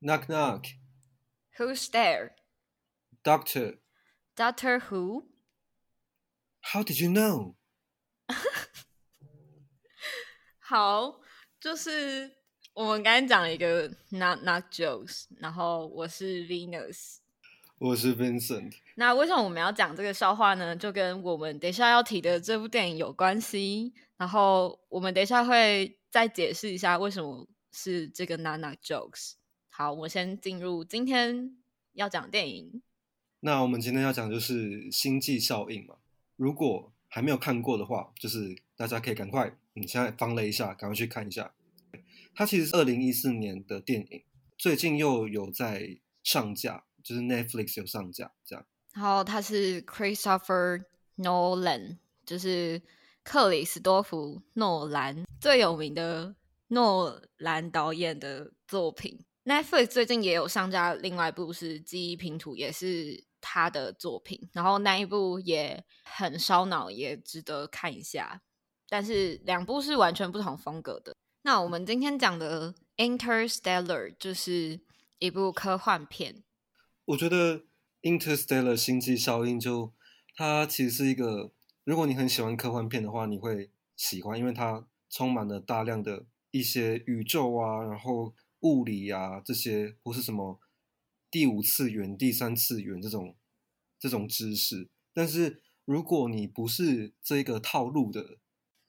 Knock knock. Who's there? Doctor, Doctor Who? how did you know? 好，就是我们刚才讲了一个 Knock Knock Jokes，然后我是 Venus。我是 Vincent。那为什么我们要讲这个笑话呢？就跟我们等一下要提的这部电影有关系。然后我们等一下会再解释一下为什么是这个 Knock Knock Jokes。 好，我先进入今天要讲的电影。那我们今天要讲就是星际效应嘛。如果还没有看过的话，就是大家可以赶快，你现在放了一下，赶快去看一下。它其实是二零一四年的电影，最近又有在上架，就是 Netflix 有上架这样。然后它是 Christopher Nolan，就是克里斯多夫诺兰最有名的诺兰导演的作品。Netflix 最近也有上架另外一部是《记忆拼图》，也是他的作品。然后那一部也很烧脑，也值得看一下。但是两部是完全不同风格的。那我们今天讲的《Interstellar》就是一部科幻片。我觉得《Interstellar》星际效应就它其实是一个，如果你很喜欢科幻片的话，你会喜欢，因为它充满了大量的一些宇宙啊，然后物理啊这些，或是什么第五次元、第三次元这种这种知识。但是如果你不是这个套路的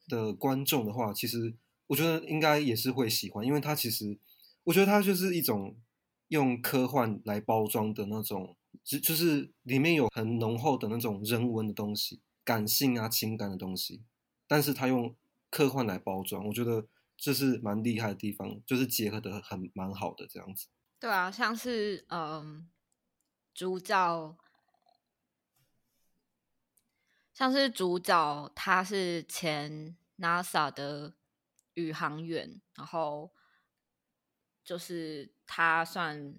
的观众的话，其实我觉得应该也是会喜欢，因为它其实我觉得它就是一种用科幻来包装的那种，就就是里面有很浓厚的那种人文的东西、感性啊、情感的东西，但是它用科幻来包装，我觉得这是蛮厉害的地方，就是结合的很蛮好的这样子。对啊，像是嗯，主角，像是主角，他是前 NASA 的宇航员，然后就是他算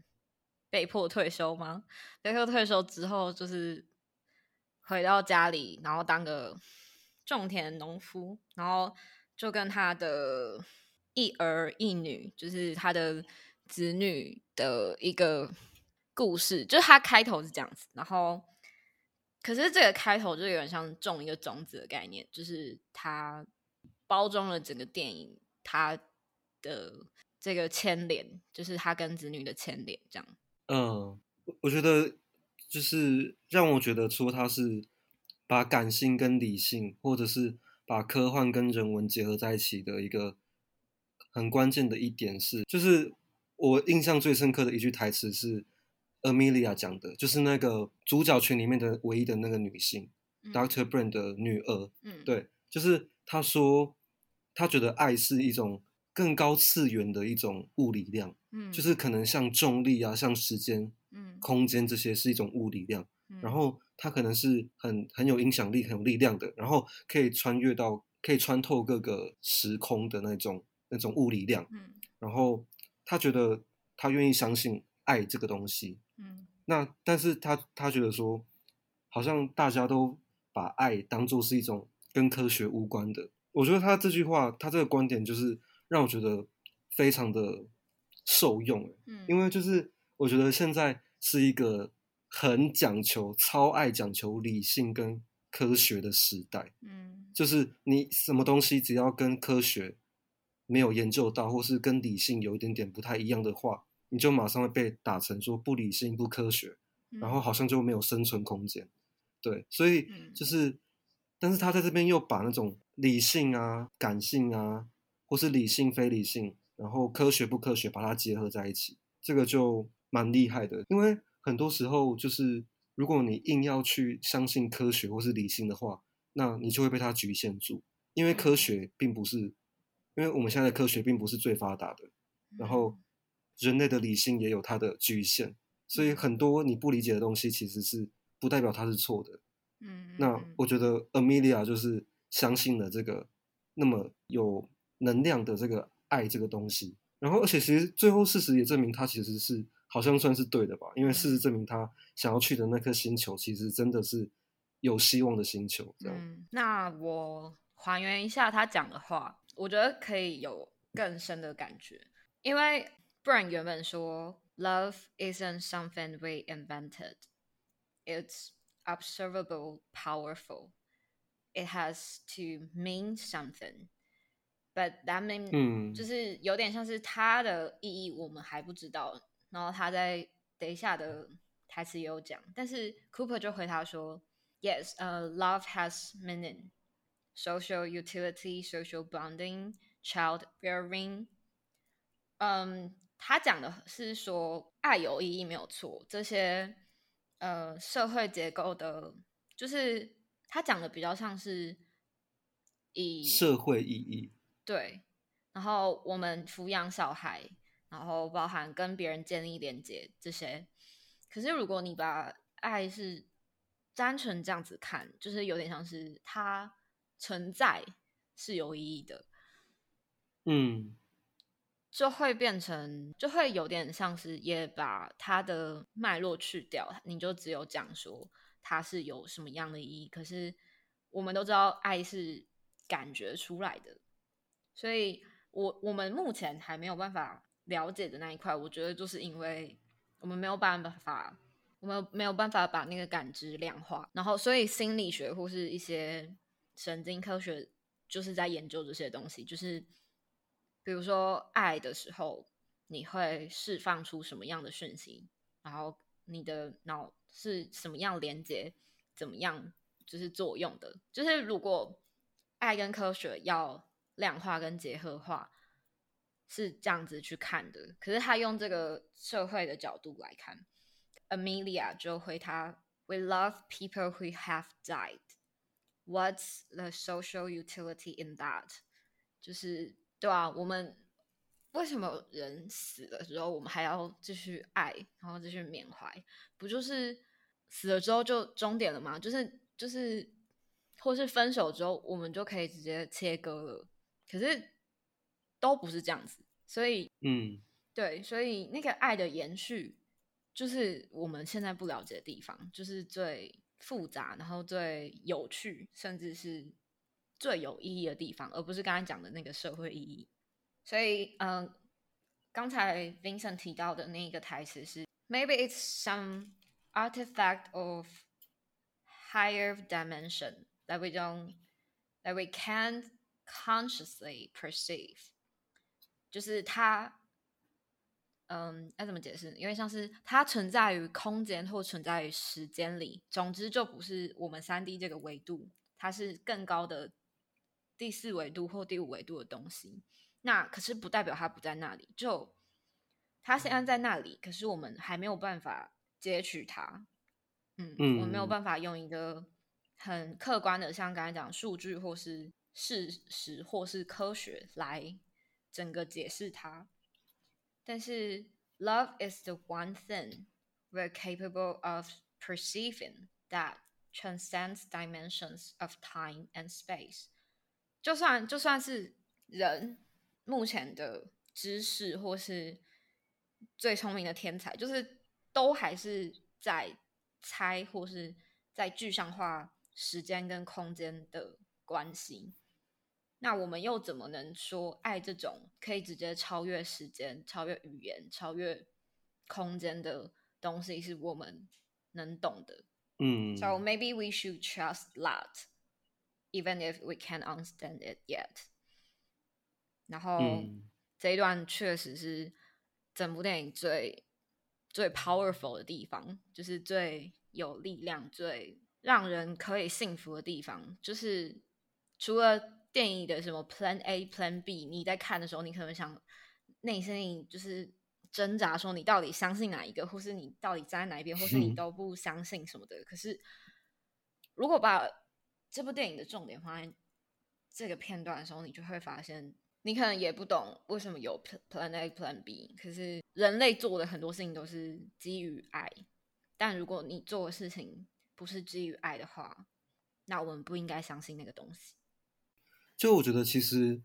被迫退休吗？被迫退休之后，就是回到家里，然后当个种田农夫，然后就跟他的一儿一女，就是他的子女的一个故事，就是他开头是这样子，然后可是这个开头就有点像种一个种子的概念，就是他包装了整个电影，他的这个牵连，就是他跟子女的牵连，这样。嗯，我我觉得就是让我觉得说他是把感性跟理性，或者是把科幻跟人文结合在一起的一个很关键的一点是，就是我印象最深刻的一句台词是 Amelia 讲的，就是那个主角群里面的唯一的那个女性、嗯。Doctor Brand 的女儿，嗯，对，就是她说她觉得爱是一种更高次元的一种物理量。嗯，就是可能像重力啊、像时间、嗯。空间这些是一种物理量，嗯，然后它可能是很很有影响力、很有力量的，然后可以穿越到、可以穿透各个时空的那种那种物理量。嗯。然后他觉得他愿意相信爱这个东西，嗯。那但是他他觉得说，好像大家都把爱当做是一种跟科学无关的。我觉得他这句话，他这个观点就是让我觉得非常的受用，欸嗯，因为就是我觉得现在是一个很讲求、超爱讲求理性跟科学的时代，嗯就是你什么东西只要跟科学没有研究到，或是跟理性有一点点不太一样的话，你就马上会被打成说不理性、不科学，然后好像就没有生存空间。对，所以嗯就是，但是他在这边又把那种理性啊、感性啊，或是理性、非理性，然后科学不科学，把它结合在一起，这个就蛮厉害的。因为很多时候就是，如果你硬要去相信科学或是理性的话，那你就会被它局限住。因为科学并不是，因为我们现在的科学并不是最发达的，然后人类的理性也有它的局限，所以很多你不理解的东西，其实是不代表它是错的。嗯，那嗯。我觉得 Amelia 就是相信了这个那么有能量的这个爱这个东西，然后而且其实最后事实也证明他其实是好像算是对的吧，因为事实证明他想要去的那颗星球其实真的是有希望的星球，这样。嗯，那我还原一下他讲的话，我觉得可以有更深的感觉，因为不然原本说 love isn't something we invented, it's observable, powerful. It has to mean something. But that mean 嗯就是有点像是它的意义我们还不知道，然后他在等一下的台词也有讲，但是 Cooper 就回答说，Yes, uh, love has meaning, social utility, social bonding, child bearing. 嗯，他讲的是说爱有意义没有错，这些呃社会结构的，就是他讲的比较像是以社会意义，对，然后我们抚养小孩，然后包含跟别人建立连接这些。可是如果你把爱是单纯这样子看，就是有点像是它存在是有意义的，嗯就会变成就会有点像是也把它的脉络去掉，你就只有讲说它是有什么样的意义。可是我们都知道爱是感觉出来的，所以我我们目前还没有办法了解的那一块，我觉得就是因为我们没有办法，我们没有办法把那个感知量化，然后所以心理学或是一些神经科学就是在研究这些东西，就是比如说爱的时候，你会释放出什么样的讯息，然后你的脑是什么样连接，怎么样就是作用的，就是如果爱跟科学要量化跟结合化，是这样子去看的。可是他用这个社会的角度来看，Amelia 就回他：“We love people who have died. What's the social utility in that？” 就是对啊，我们为什么人死了之后，我们还要继续爱，然后继续缅怀？不就是死了之后就终点了吗？就是就是，或是分手之后，我们就可以直接切割了。可是都不是这样子，所以嗯对，所以那个爱的延续，就是我们现在不了解的地方，就是最复杂，然后最有趣，甚至是最有意义的地方，而不是刚才讲的那个社会意义。所以，嗯、刚才 Vincent 提到的那个台词是，Maybe it's some artifact of higher dimension that we don't that we can't consciously perceive，就是它，嗯，要怎么解释？因为像是它存在于空间或存在于时间里，总之就不是我们三 D 这个维度，它是更高的第四维度或第五维度的东西。那可是不代表它不在那里，就它现在在那里，可是我们还没有办法截取它。嗯，我没有嗯办法用一个很客观的，像刚才讲数据或是事实或是科学来整个解释它。但是，love is the one thing we're capable of perceiving that transcends dimensions of time and space。就算就算是人目前的知识或是最聪明的天才，就是都还是在猜或是在具象化时间跟空间的关系。那我们又怎么能说爱这种可以直接超越时间、超越语言、超越空间的东西是我们能懂的？嗯 So maybe we should trust that, even if we can't understand it yet. 然后、嗯这一段确实是整部电影最最 powerful 的地方，就是最有力量、最让人可以幸福的地方。就是除了电影的什么 Plan A、Plan B，你在看的时候，你可能想内心里就是挣扎，说你到底相信哪一个，或是你到底站在哪一边，或是你嗯都不相信什么的。可是如果把这部电影的重点放在这个片段的时候，你就会发现，你可能也不懂为什么有 Pl- Plan A、Plan B。可是人类做的很多事情都是基于爱，但如果你做的事情不是基于爱的话，那我们不应该相信那个东西。就我觉得其实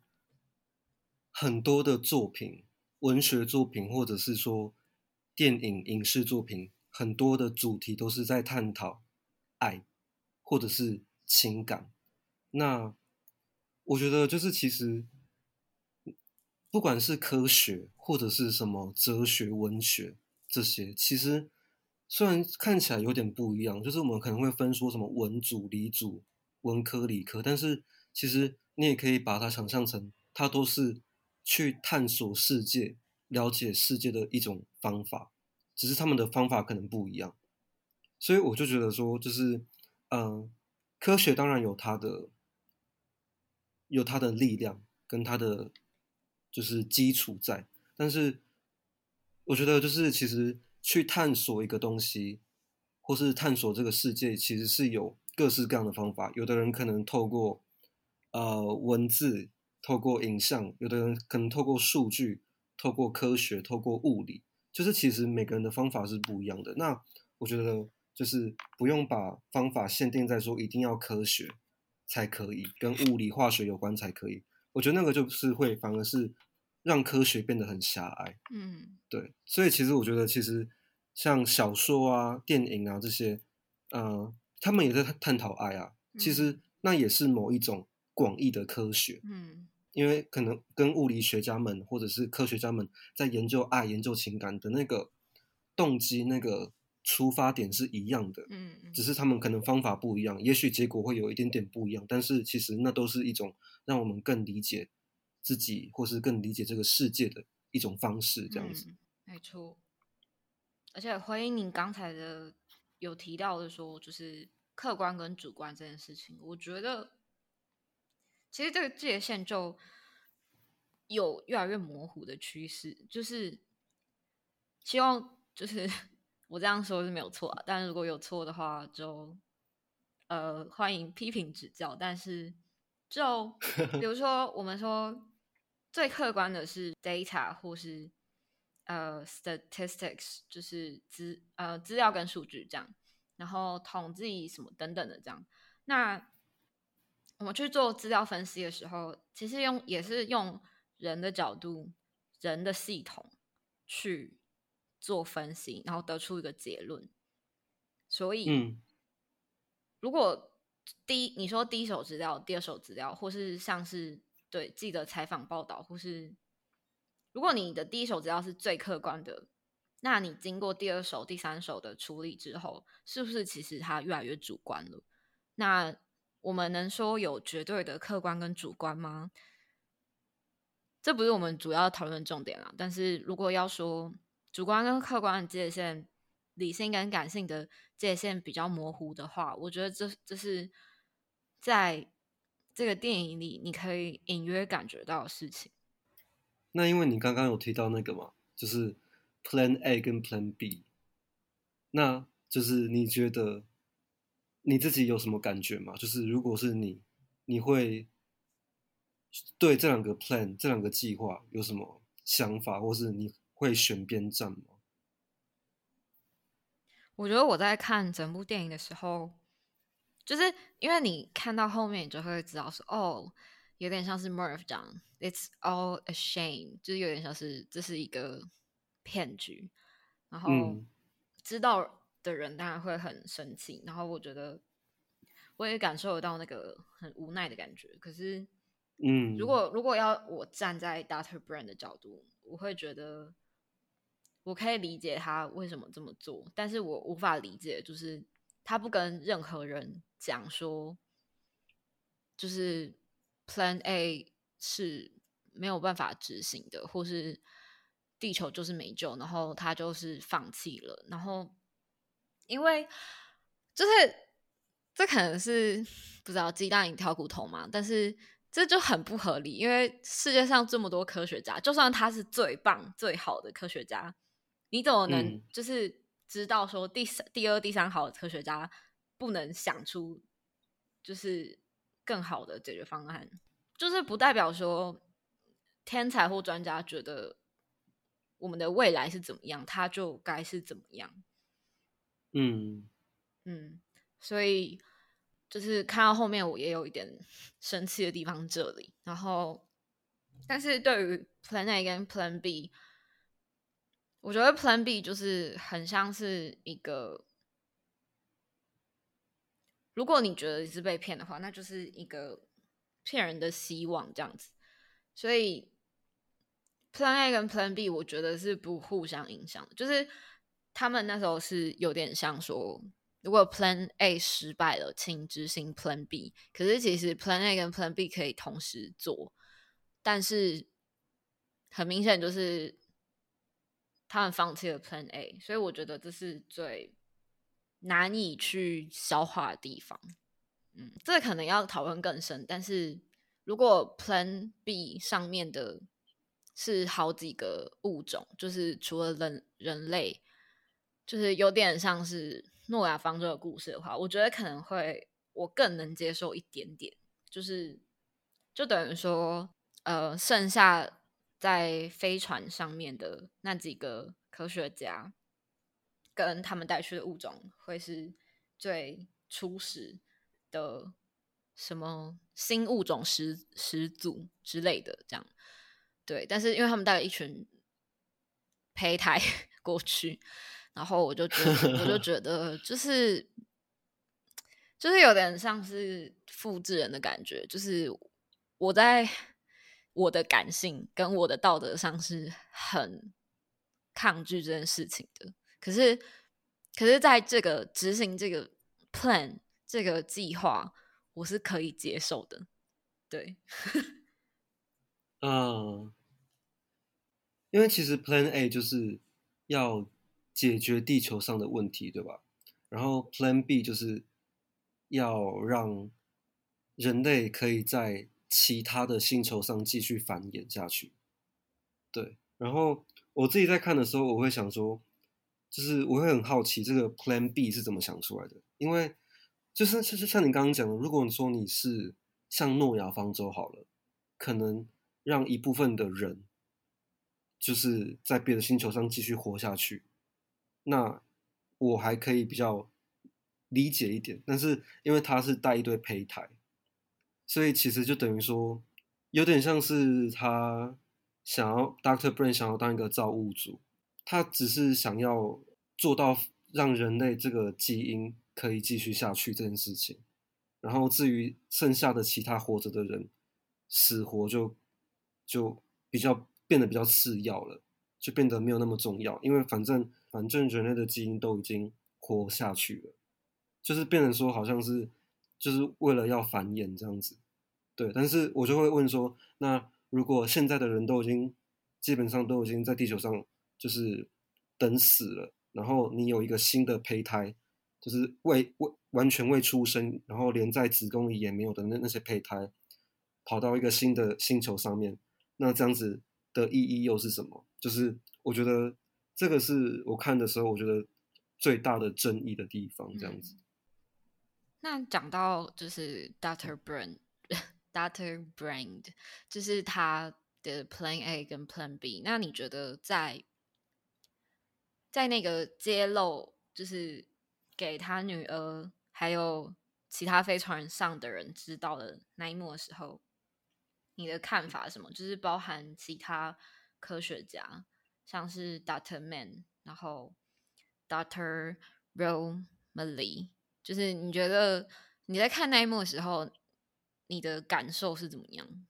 很多的作品，文学作品或者是说电影影视作品，很多的主题都是在探讨爱或者是情感。那我觉得就是其实不管是科学或者是什么哲学、文学这些，其实虽然看起来有点不一样，就是我们可能会分说什么文组、理组、文科、理科，但是其实你也可以把它想象成，它都是去探索世界、了解世界的一种方法，只是他们的方法可能不一样。所以我就觉得说，就是嗯，科学当然有它的有它的力量跟它的就是基础在，但是我觉得就是其实去探索一个东西，或是探索这个世界，其实是有各式各样的方法。有的人可能透过呃文字，透过影像；有的人可能透过数据，透过科学，透过物理。就是其实每个人的方法是不一样的。那我觉得就是不用把方法限定在说一定要科学才可以，跟物理化学有关才可以。我觉得那个就是会反而是让科学变得很狭隘。嗯对，所以其实我觉得，其实像小说啊、电影啊这些，呃，他们也在探探讨爱啊。其实那也是某一种广义的科学，嗯因为可能跟物理学家们或者是科学家们在研究爱、研究情感的那个动机、那个出发点是一样的，嗯嗯只是他们可能方法不一样，也许结果会有一点点不一样，但是其实那都是一种让我们更理解自己，或是更理解这个世界的一种方式，这样子。嗯没错。而且回应你刚才的有提到的说，就是客观跟主观这件事情，我觉得其实这个界限就有越来越模糊的趋势，就是希望就是 我这样说是没有错啊，但如果有错的话就呃欢迎批评指教，但是就比如说我们说最客观的是 data 或是呃 statistics，就是资呃资料跟数据这样，然后统计什么等等的这样。那我们去做资料分析的时候，其实用也是用人的角度、人的系统去做分析，然后得出一个结论。所以，嗯如果第一你说第一手资料、第二手资料，或是像是对记者采访报道，或是如果你的第一手资料是最客观的，那你经过第二手、第三手的处理之后，是不是其实它越来越主观了？那我们能说有绝对的客观跟主观吗？这不是我们主要讨论重点啦。但是如果要说主观跟客观的界限，理性跟感性的界限比较模糊的话，我觉得这这是在这个电影里你可以隐约感觉到的事情。那因为你刚刚有提到那个嘛，就是 Plan A 跟 Plan B，那就是你觉得你自己有什么感觉吗？就是如果是你，你会对这两个 plan 这两个计划有什么想法，或是你会选边站吗？我觉得我在看整部电影的时候，就是因为你看到后面，你就会知道说，哦，有点像是 Murph 讲，It's all a shame，就是有点像是这是一个骗局，然后嗯知道的人当然会很生气，然后我觉得我也感受得到那个很无奈的感觉。可是，嗯，如果如果要我站在 Dr. Brand 的角度，我会觉得我可以理解他为什么这么做，但是我无法理解，就是他不跟任何人讲说，就是 Plan A 是没有办法执行的，或是地球就是没救，然后他就是放弃了，然后因为就是这可能是不知道鸡蛋里挑骨头嘛，但是这就很不合理，因为世界上这么多科学家，就算他是最棒、最好的科学家，你怎么能嗯就是知道说第三、第二、第三好的科学家不能想出就是更好的解决方案？就是不代表说天才或专家觉得我们的未来是怎么样，他就该是怎么样。嗯嗯，所以就是看到后面，我也有一点生气的地方这里。然后，但是对于 Plan A 跟 Plan B，我觉得 Plan B 就是很像是一个，如果你觉得你是被骗的话，那就是一个骗人的希望这样子。所以 Plan A 跟 Plan B，我觉得是不互相影响的，就是他们那时候是有点像说，如果 Plan A 失败了，请执行 Plan B。可是其实 Plan A 跟 Plan B 可以同时做，但是很明显就是他们放弃了 Plan A，所以我觉得这是最难以去消化的地方。嗯，这可能要讨论更深，但是如果 Plan B 上面的是好几个物种，就是除了人人类，就是有点像是诺亚方舟的故事的话，我觉得可能会我更能接受一点点。就是就等于说，呃，剩下在飞船上面的那几个科学家，跟他们带去的物种，会是最初始的什么新物种始始祖之类的，这样。对，但是因为他们带了一群胚胎 过去，然后我就觉得，我就 觉得就是就是有点像是复制人的感觉，就是我在我的感性跟我的道德上是很抗拒这件事情的。可是，可是在这个执行这个 plan 这个计划，我是可以接受的。对，嗯。因为其实 Plan A 就是要解决地球上的问题，对吧？然后 Plan B 就是要让人类可以在其他的星球上继续繁衍下去。对，然后我自己在看的时候，我会想说，就是我会很好奇这个 Plan B 是怎么想出来的。因为就是就是像你刚刚讲的，如果你说你是像诺亚方舟好了，可能让一部分的人。就是在别的星球上继续活下去，那我还可以比较理解一点。但是因为他是带一堆胚胎，所以其实就等于说，有点像是他想要 Doctor Brain 想要当一个造物主，他只是想要做到让人类这个基因可以继续下去这件事情。然后至于剩下的其他活着的人，死活就就比较。变得比较次要了，就变得没有那么重要，因为反正反正人类的基因都已经活下去了，就是变成说好像是就是为了要繁衍这样子，对。但是我就会问说，那如果现在的人都已经基本上都已经在地球上就是等死了，然后你有一个新的胚胎，就是未未完全未出生，然后连在子宫里也没有的那那些胚胎，跑到一个新的星球上面，那这样子。的意义又是什么？就是我觉得这个是我看的时候，我觉得最大的争议的地方。这样子。那讲到就是 Doctor Brand，Doctor Brand，就是他的 Plan A 跟 Plan B。那你觉得在在那个揭露，就是给他女儿还有其他飞船上的人知道的那一幕的时候？你的看法什么？就是包含其他科学家，像是 Doctor Man，然后 Doctor Romilly，就是你觉得你在看那一幕的时候，你的感受是怎么样？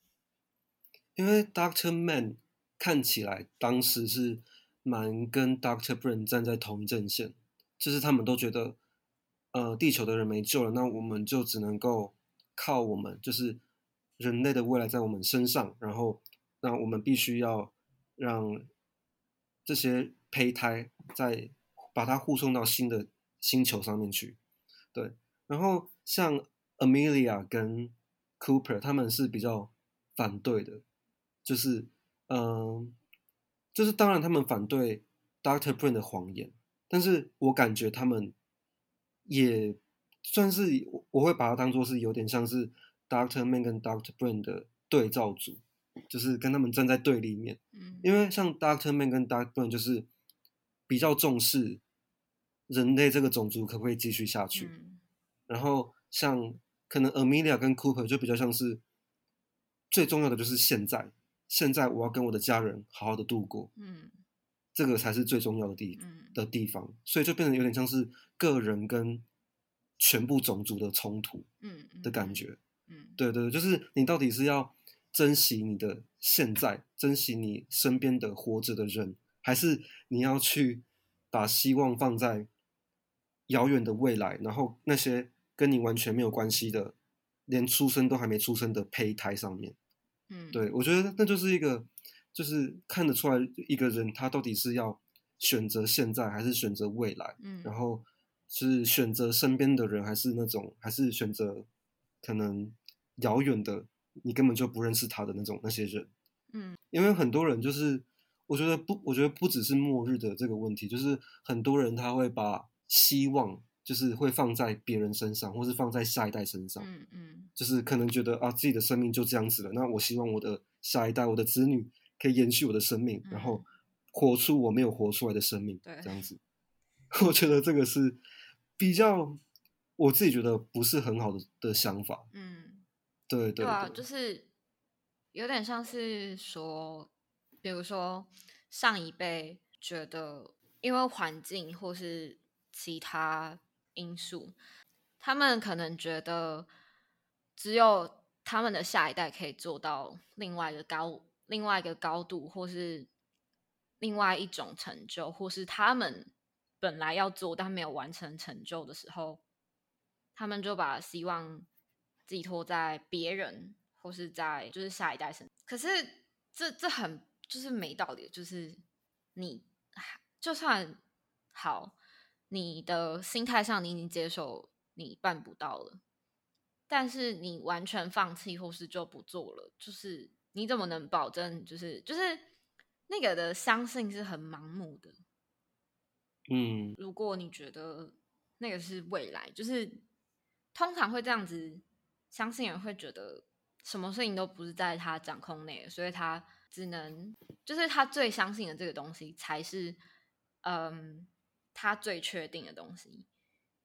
因为 Doctor Man 看起来当时是蛮跟 Doctor Brain 站在同一阵线，就是他们都觉得，呃，地球的人没救了，那我们就只能够靠我们，就是。人类的未来在我们身上，然后那我们必须要让这些胚胎再把它护送到新的星球上面去。对，然后像 Amelia 跟 Cooper 他们是比较反对的，就是嗯，就是当然他们反对 Doctor Brain 的谎言，但是我感觉他们也算是我会把它当做是有点像是。Doctor Man 跟 Doctor Brain 的对照组，就是跟他们站在对立面。嗯，因为像 Doctor Man 跟 Doctor Brain 就是比较重视人类这个种族可不可以继续下去。然后像可能 Amelia 跟 Cooper 就比较像是最重要的就是现在，现在我要跟我的家人好好的度过。嗯，这个才是最重要的地的地方，所以就变得有点像是个人跟全部种族的冲突。嗯的感觉。嗯，对对，就是你到底是要珍惜你的现在，珍惜你身边的活着的人，还是你要去把希望放在遥远的未来，然后那些跟你完全没有关系的，连出生都还没出生的胚胎上面？嗯，对我觉得那就是一个，就是看得出来一个人他到底是要选择现在还是选择未来，嗯，然后是选择身边的人，还是那种还是选择可能遥远的。你根本就不认识他的那种那些人，嗯，因为很多人就是，我觉得不，我觉得不只是末日的这个问题，就是很多人他会把希望就是会放在别人身上，或是放在下一代身上，嗯嗯，就是可能觉得啊自己的生命就这样子了，那我希望我的下一代，我的子女可以延续我的生命，然后活出我没有活出来的生命，对，这样子，我觉得这个是比较我自己觉得不是很好的的想法，嗯。对对啊，就是有点像是说，比如说上一辈觉得，因为环境或是其他因素，他们可能觉得只有他们的下一代可以做到另外一个高、另外一个高度，或是另外一种成就，或是他们本来要做但没有完成成就的时候，他们就把希望。寄托在别人或是在就是下一代身，可是这这很就是没道理。就是你就算好，你的心态上你已经接受你办不到了，但是你完全放弃或是就不做了，就是你怎么能保证？就是就是那个的相信是很盲目的。嗯，如果你觉得那个是未来，就是通常会这样子。相信人会觉得什么事情都不是在他掌控内，所以他只能就是他最相信的这个东西才是，嗯，他最确定的东西。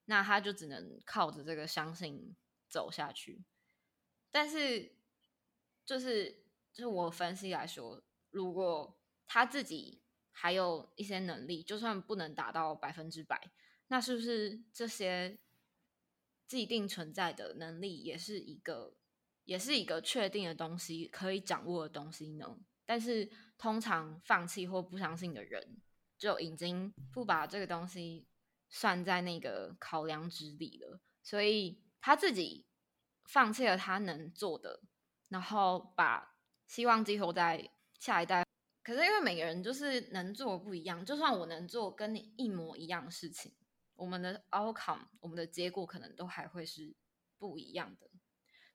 那他就只能靠着这个相信走下去。但是，就是就是我分析来说，如果他自己还有一些能力，就算不能达到百分之百，那是不是这些？既定存在的能力也是一个，也是一个确定的东西，可以掌握的东西呢。但是通常放弃或不相信的人，就已经不把这个东西算在那个考量之里了。所以他自己放弃了他能做的，然后把希望寄托在下一代。可是因为每个人就是能做不一样，就算我能做跟你一模一样的事情。我们的 outcome，我们的结果可能都还会是不一样的。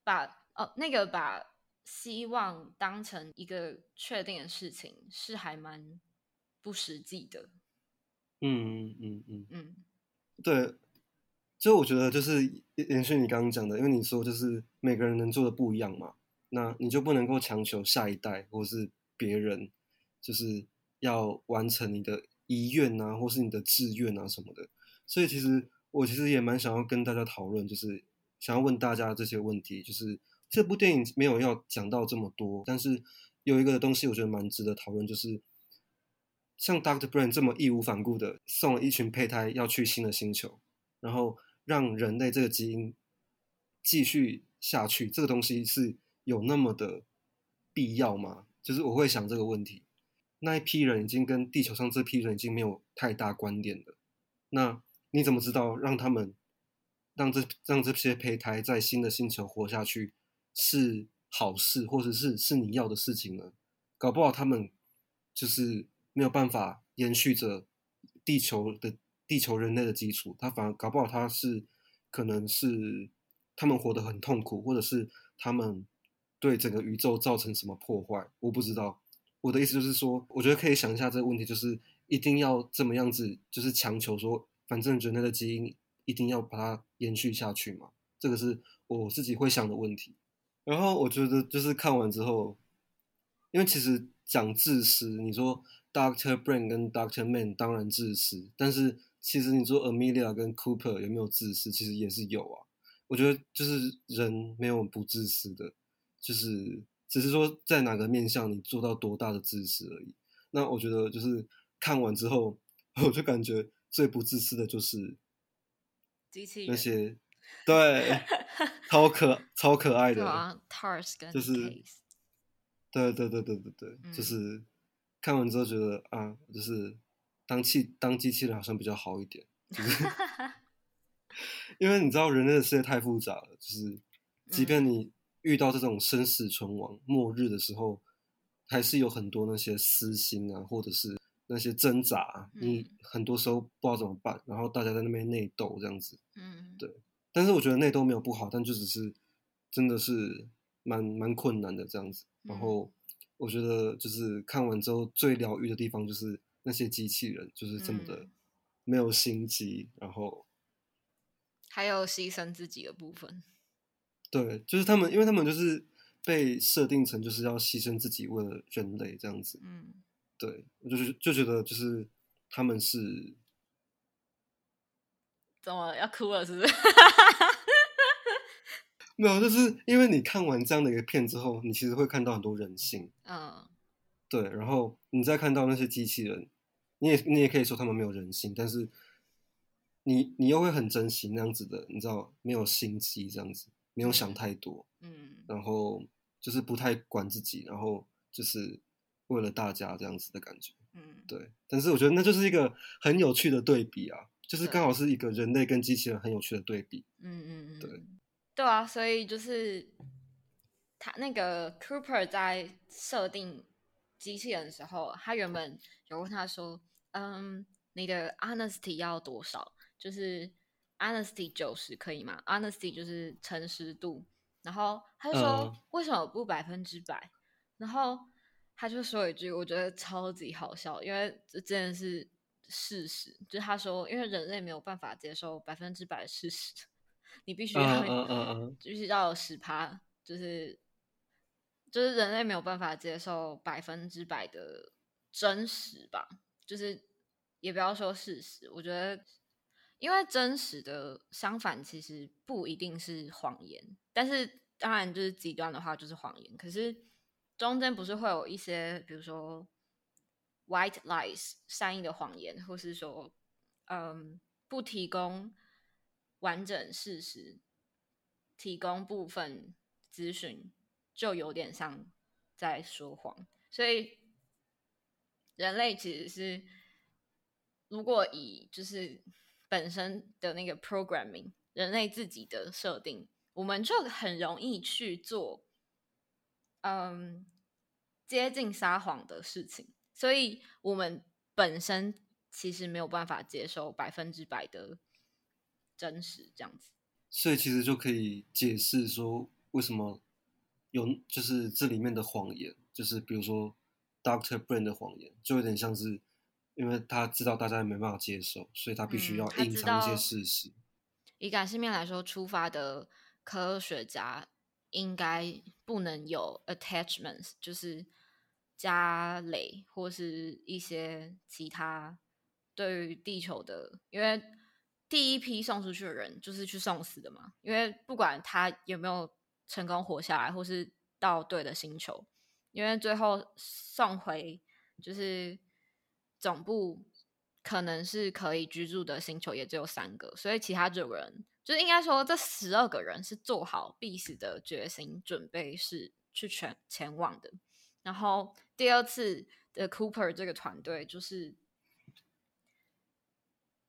把哦，那个把希望当成一个确定的事情，是还蛮不实际的。嗯嗯嗯嗯，对。就我觉得就是延续你刚刚讲的，因为你说就是每个人能做的不一样嘛，那你就不能够强求下一代或是别人就是要完成你的遗愿啊，或是你的志愿啊什么的。所以其实我其实也蛮想要跟大家讨论，就是想要问大家这些问题。就是这部电影没有要讲到这么多，但是有一个东西我觉得蛮值得讨论，就是像 Doctor Brain 这么义无反顾的送了一群胚胎要去新的星球，然后让人类这个基因继续下去，这个东西是有那么的必要吗？就是我会想这个问题。那一批人已经跟地球上这批人已经没有太大关联了，那。你怎么知道让他们让这让这些胚胎在新的星球活下去是好事，或者是是你要的事情呢？搞不好他们就是没有办法延续着地球的地球人类的基础，他反而搞不好他是可能是他们活得很痛苦，或者是他们对整个宇宙造成什么破坏，我不知道。我的意思就是说，我觉得可以想一下这个问题，就是一定要这么样子，就是强求说。反正人类的基因一定要把它延续下去嘛，这个是我自己会想的问题。然后我觉得就是看完之后，因为其实讲自私，你说 Doctor Brain 跟 Doctor Man 当然自私，但是其实你说 Amelia 跟 Cooper 有没有自私，其实也是有啊。我觉得就是人没有不自私的，就是只是说在哪个面向你做到多大的自私而已。那我觉得就是看完之后，我就感觉。最不自私的就是机器那些，对，超可超可爱的就是对对对对对对，就嗯。是看完之后觉得啊，就是当器当机器人好像比较好一点，就是 因为你知道人类的世界太复杂了，就是即便嗯你遇到这种生死存亡、末日的时候，还是有很多那些私心啊，或者是那些挣扎啊，你嗯很多时候不知道怎么办，然后大家在那边内斗这样子。嗯，对但是我觉得内斗没有不好，但就只是真的是蛮蛮困难的这样子。然嗯后我觉得就是看完之后最疗愈的地方就是那些机器人就是这么的嗯没有心机，然后还有牺牲自己的部分。对，就是他们，因为他们就是被设定成就是要牺牲自己为了人类这样子。嗯对，我就是就觉得就是他们是怎么要哭了？是不是？没有，就是因为你看完这样的一个片之后，你其实会看到很多人性。嗯对，然后你再看到那些机器人，你也你也可以说他们没有人性，但是你你又会很珍惜那样子的，你知道没有心机这样子，没有想嗯太多，嗯然后就是不太管自己，然后就是为了大家这样子的感觉。嗯，对，但是我觉得那就是一个很有趣的对比啊，就是对刚好是一个人类跟机器人很有趣的对比。嗯嗯嗯，对对啊，所以就是他那个 Cooper 在设定机器人的时候，他原本有问他说：“嗯，你的 honesty 要多少？就是 honesty 九十可以吗？honesty 就是诚实度。”然后他就说：“嗯为什么不百分之百？”然后他就说一句我觉得超级好笑，因为这真的是事实，就是他说，因为人类没有办法接受百分之百的事实，你必须嗯要，嗯嗯嗯，必须要有十趴，就是就是人类没有办法接受百分之百的真实吧，就是也不要说事实，我觉得。因为真实的相反其实不一定是谎言，但是当然就是极端的话就是谎言。可是中间不是会有一些，比如说 white lies 善意的谎言，或是说嗯不提供完整事实，提供部分资讯，就有点像在说谎。所以人类其实是，如果以就是本身的那个 programming，人类自己的设定，我们就很容易去做，嗯，接近撒谎的事情，所以我们本身其实没有办法接受百分之百的真实这样子。所以其实就可以解释说为什么有就是这里面的谎言，就是比如说 Doctor Brain 的谎言，就有点像是因为他知道大家没办法接受，所以他必须嗯要隐藏一些事实。以感性面来说，出发的科学家应该不能有 attachments，就是家累或是一些其他对于地球的，因为第一批送出去的人就是去送死的嘛，因为不管他有没有成功活下来，或是到对的星球，因为最后送回就是总部可能是可以居住的星球也只有三个，所以其他九个人就应该说这十二个人是做好必死的决心，准备是去前前往的。然后第二次的 Cooper 这个团队就是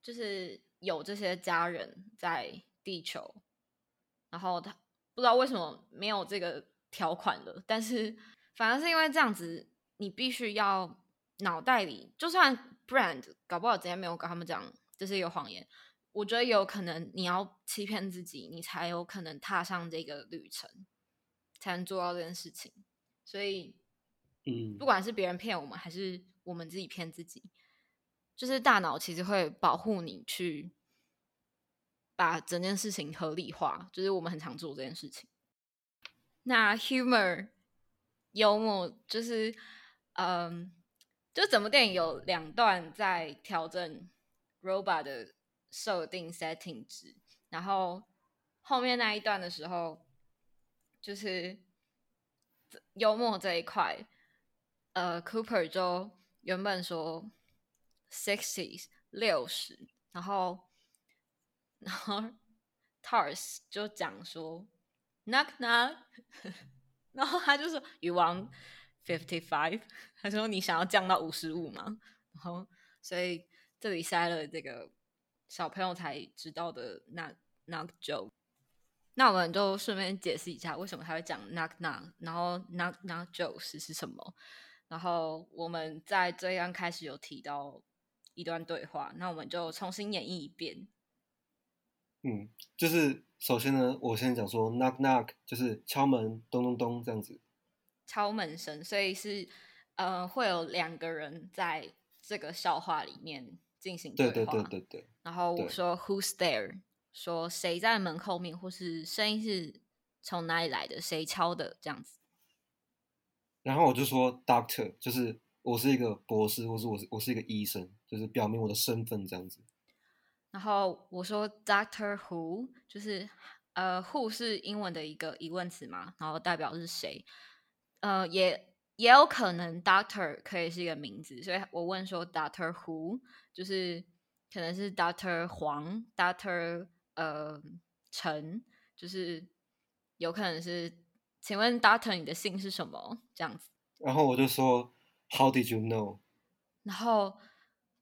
就是有这些家人在地球，然后他不知道为什么没有这个条款了，但是反而是因为这样子，你必须要脑袋里，就算 Brand 搞不好今天没有跟他们讲这是一个谎言，我觉得有可能你要欺骗自己，你才有可能踏上这个旅程，才能做到这件事情。所以，嗯不管是别人骗我们，还是我们自己骗自己，就是大脑其实会保护你去把整件事情合理化，就是我们很常做这件事情。那 humor 幽默就是，嗯，就整部电影有两段在调整 robot 的设定 setting 值，然后后面那一段的时候，就是幽默这一块，呃，Cooper 就原本说 sixties 六十，然后然后 Tars 就讲说 knock knock，然后他就说 you want fifty five，他说你想要降到五十五吗？然后所以这里塞了这个小朋友才知道的 knock knock joke。那我们就顺便解释一下为什么他会讲 knock knock，然后 knock knock jokes 是什么。然后我们在这样开始有提到一段对话，那我们就重新演绎一遍。嗯，就是首先呢，我先讲说 knock knock，就是敲门，咚咚咚这样子。敲门声，所以是呃会有两个人在这个笑话里面进行对对对对对。然后我说 Who's there？说谁在门后面，或是声音是从哪里来的，谁敲的这样子。然后我就说 doctor，就是我是一个博士，或是我是我是一个医生，就是表明我的身份这样子。然后我说 Doctor Who，就是呃 Who 是英文的一个疑问词嘛，然后代表是谁，呃也也有可能 Doctor 可以是一个名字，所以我问说 Doctor Who，就是可能是 Doctor 黄，Doctor 呃陈，就是有可能是，请问 Doctor 你的姓是什么？这样子。然后我就说 How did you know？然后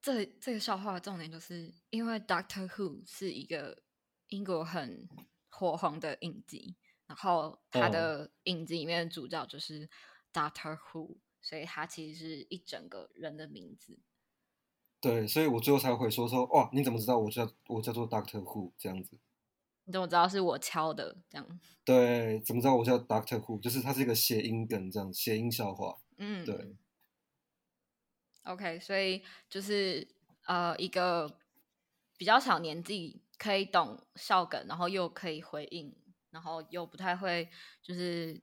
这这个笑话的重点就是因为 Doctor Who 是一个英国很火红的影集，然后它嗯的影集里面的主角就是 Doctor Who，所以他其实是一整个人的名字。对，所以我最后才会说说哇，你怎么知道我叫我叫做 Doctor Who 这样子？你怎么知道是我敲的？这样，对，怎么知道我叫 Doctor Who？就是它是一个谐音梗，这样谐音笑话。嗯，对。OK，所以就是呃，一个比较小年纪可以懂笑梗，然后又可以回应，然后又不太会，就是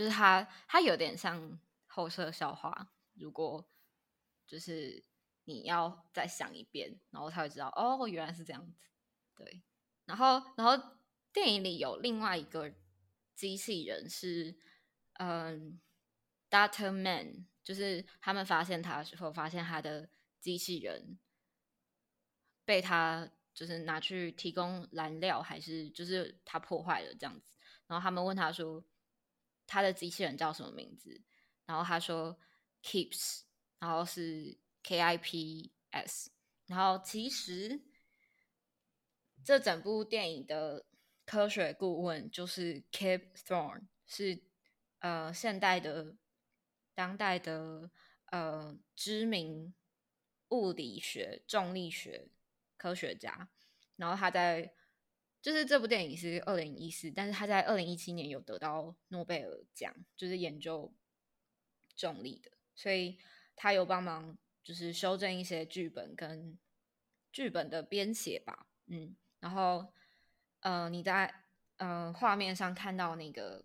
就是他他有点像后设笑话，如果就是你要再想一遍，然后他会知道哦，原来是这样子。对，然后然后电影里有另外一个机器人是嗯，Data Man，就是他们发现他的时候，发现他的机器人被他就是拿去提供燃料，还是就是他破坏了这样子。然后他们问他说，他的机器人叫什么名字？然后他说 Keeps，然后是 K I P S。然后其实这整部电影的科学顾问就是 Kip Thorne，是呃现代的、当代的呃知名物理学、重力学科学家。然后他在就是这部电影是二零一四，但是他在二零一七年有得到诺贝尔奖，就是研究重力的，所以他有帮忙就是修正一些剧本跟剧本的编写吧，嗯，然后呃你在呃画面上看到那个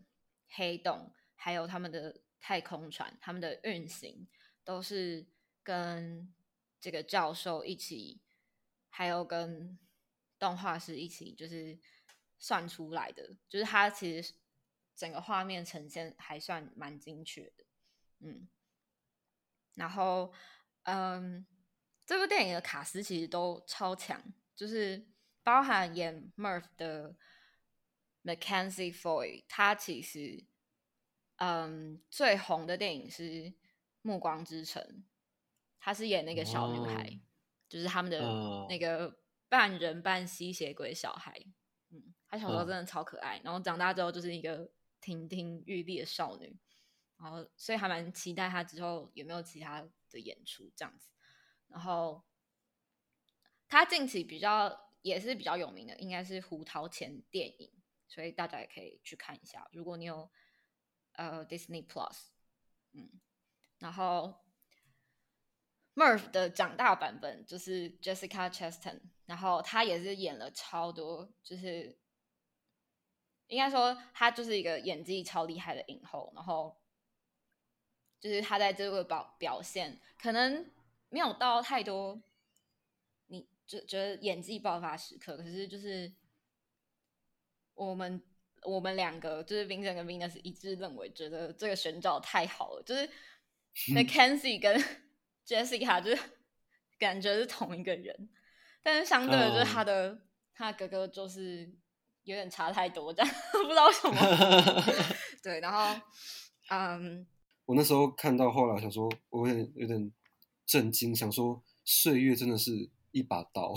黑洞，还有他们的太空船，他们的运行都是跟这个教授一起，还有跟动画师一起，就是算出来的，就是它其实整个画面呈现还算蛮精确的，嗯，然后嗯，这部电影的卡斯其实都超强，就是包含演 Murph 的 Mackenzie Foy，他其实嗯最红的电影是《暮光之城》，他是演那个小女孩，哦就是他们的哦那个半人半吸血鬼小孩。嗯，他小时候嗯真的超可爱，然后长大之后就是一个亭亭玉立的少女，然后所以还蛮期待他之后有没有其他的演出这样子。然后他近期比较也是比较有名的，应该是胡桃钳电影，所以大家也可以去看一下。如果你有呃 Disney Plus，嗯，然后 Merv 的长大版本就是 Jessica Chastain，然后他也是演了超多，就是应该说他就是一个演技超厉害的影后，然后就是他在这个表表现可能没有到太多，你就觉得演技爆发时刻，可是就是我们我们两个就是 Vincent 跟 Venus 一致认为，觉得这个选角太好了，就是 Mackenzie 跟 Jessica 就是 感觉是同一个人，但是相对的就是他的、他的哥哥就是有点差太多，这样 不知道为什么。对，然后嗯，我那时候看到后来想说，我有点有点震惊，想说岁月真的是一把刀，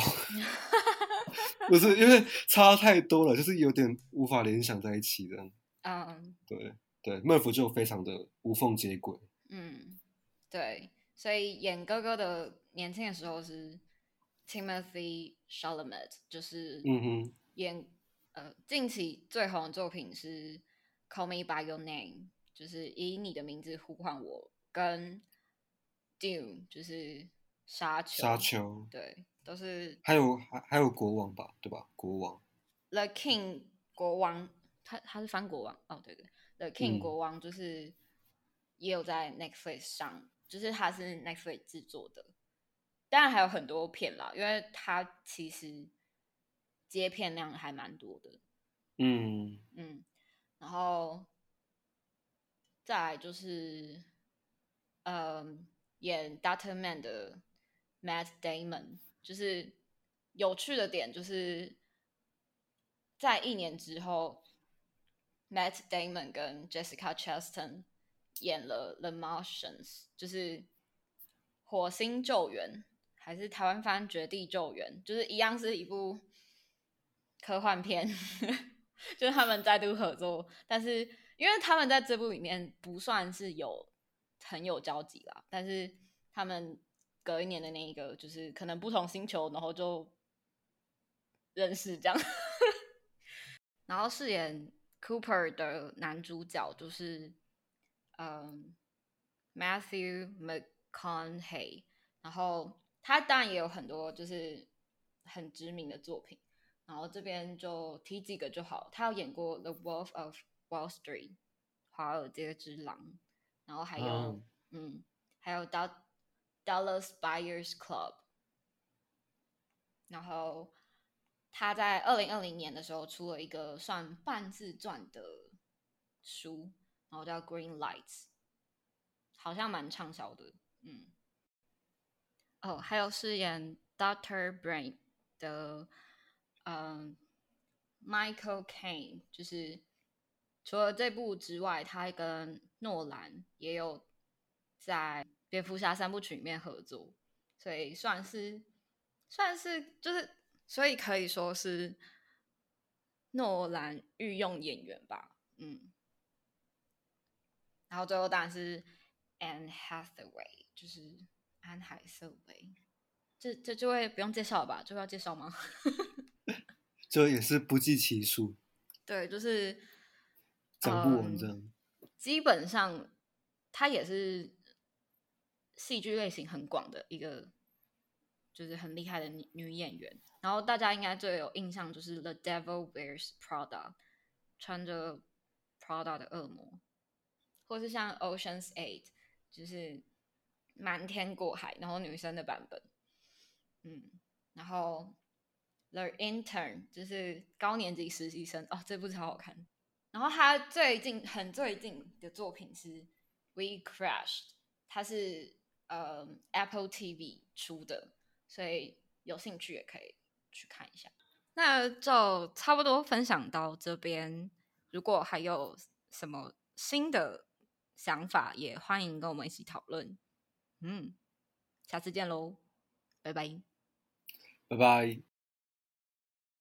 不是因为差太多了，就是有点无法联想在一起的。嗯对对，孟府就非常的无缝接轨。嗯，对，所以演哥哥的年轻的时候是 Timothy Chalamet，就是嗯哼，演呃近期最红的作品是 Call Me by Your Name，就是以你的名字呼唤我，跟 Dune 就是沙丘，沙丘，对，都是还有还还有国王吧，对吧？国王，The King 国王，他他是翻国王哦，对对，The King 嗯。国王就是也有在 Netflix 上，就是他是 Netflix 制作的，当然还有很多片啦，因为他其实接片量还蛮多的，嗯。嗯，然后再来就是，嗯，演 Doctor Man 的 Matt Damon，就是有趣的点就是在一年之后，Matt Damon 跟 Jessica Chastain 演了《The Martians》，就是火星救援，还是台湾翻《绝地救援》，就是一样是一部科幻片，就是他们再度合作，但是因为他们在这部里面不算是有很有交集啦，但是他们隔一年的那一个就是可能不同星球，然后就认识这样，然后饰演 Cooper 的男主角就是嗯 Matthew McConaughey，然后他当然也有很多就是很知名的作品。然后这边就提几个就好。他有演过《The Wolf of Wall Street》华尔街之狼，然后还有、哦嗯，还有 Da Dallas Buyers Club。然后他在二零二零年的时候出了一个算半自传的书，然后叫《Green Lights》，好像蛮畅销的。嗯，哦，还有饰演 Doctor Brain 的。嗯，Michael Caine 就是除了这部之外，他跟诺兰也有在蝙蝠侠三部曲里面合作，所以算是算是就是，所以可以说是诺兰御用演员吧，嗯。然后最后当然是 Anne Hathaway，就是安海瑟薇，这这这位不用介绍了吧？这位要介绍吗？这也是不计其数，对，就是讲不完嗯这样。基本上，她也是戏剧类型很广的一个，就是很厉害的女女演员。然后大家应该最有印象就是《The Devil Wears Prada》，穿着 Prada 的恶魔，或是像《Ocean's Eight》，就是瞒天过海，然后女生的版本。嗯，然后《The Intern》就是高年级实习生哦，这部超好看。然后他最近很最近的作品是《We Crashed》，它是呃 Apple TV 出的，所以有兴趣也可以去看一下。那就差不多分享到这边，如果还有什么新的想法，也欢迎跟我们一起讨论。嗯，下次见喽，拜拜。拜拜。